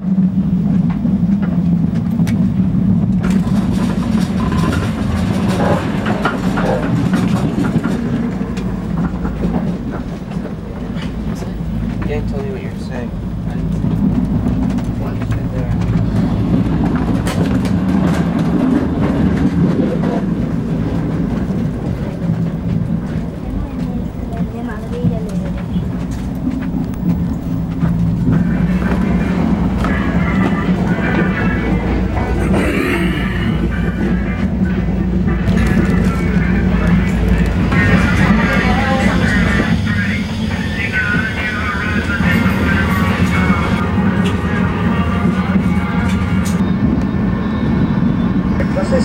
Again, tell me what you're saying.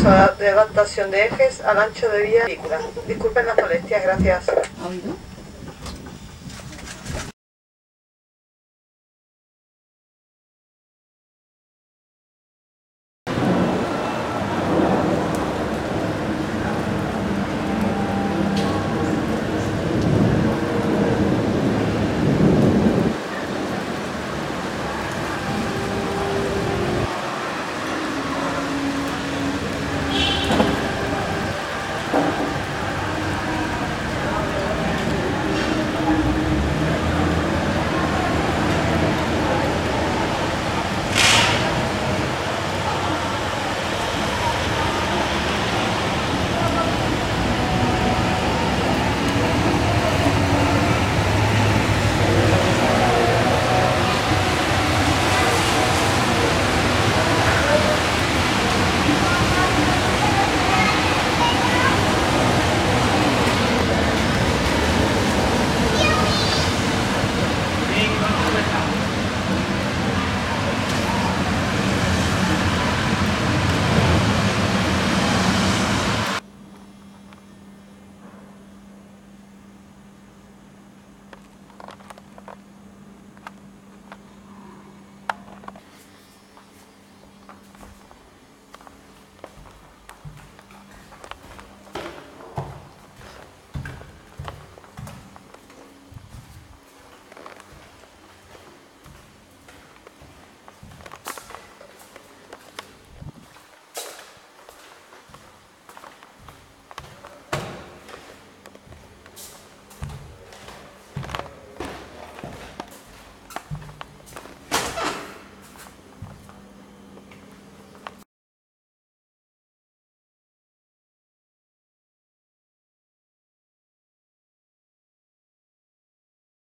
De adaptación de ejes al ancho de vía película. Disculpen las molestias, gracias. ¿Ha oído?